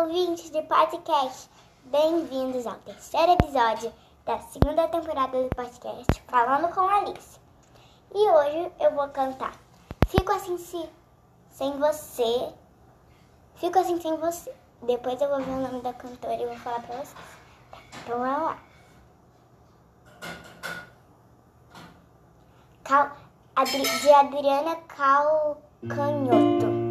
Ouvintes de podcast, bem-vindos ao terceiro episódio da segunda temporada do podcast Falando com Alice. E hoje eu vou cantar Fico Assim se, Sem Você. Fico Assim Sem Você. Depois eu vou ver o nome da cantora e vou falar pra vocês. Tá, então vamos lá. Cal, Adri, de Adriana Calcanhoto.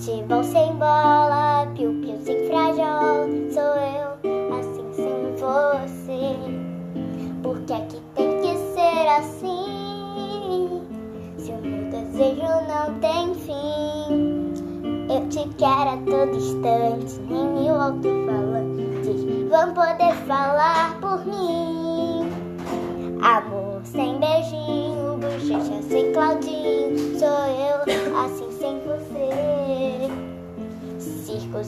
Futebol sem bola, piu-piu sem frajola, sou eu, assim sem você. Porque aqui tem que ser assim, se o meu desejo não tem fim. Eu te quero a todo instante, nem mil alto-falantes vão poder falar por mim. Amor sem beijinho, bochecha sem Claudinho,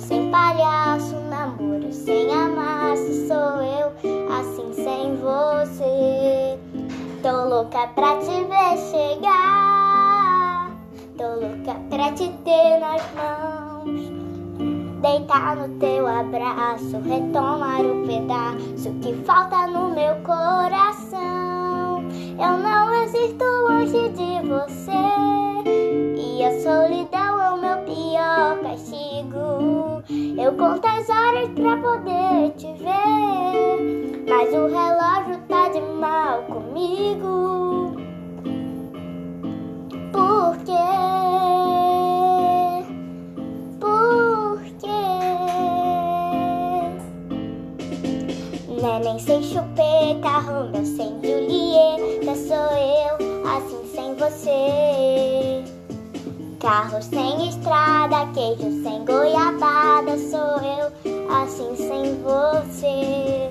sem palhaço, namoro sem amasso, sou eu assim sem você. Tô louca pra te ver chegar, tô louca pra te ter nas mãos. Deitar no teu abraço, retomar o pedaço que falta no meu coração. Eu não existo longe de você, conto as horas pra poder te ver, mas o relógio tá de mal comigo. Por quê? Neném sem chupeta, Romeu sem Julieta, sou eu, assim sem você. Carro sem estrada, queijo sem goiabada, sou eu, assim sem você.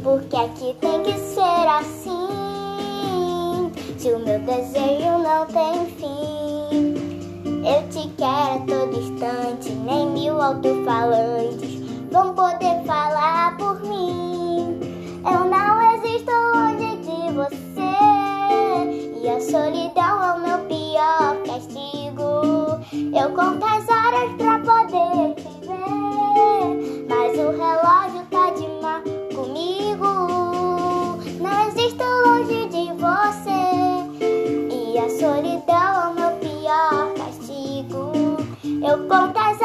Porque aqui tem que ser assim, se o meu desejo não tem fim. Eu te quero a todo instante, nem mil alto-falantes vão poder falar por mim. Eu conto as horas pra poder te ver, mas o relógio tá de mal comigo. Não existo longe de você e a solidão é o meu pior castigo. Eu conto as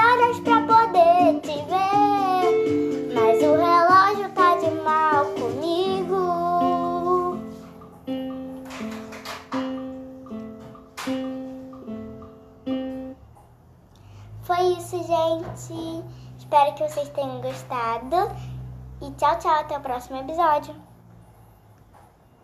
isso, gente. Espero que vocês tenham gostado. E tchau, tchau. Até o próximo episódio.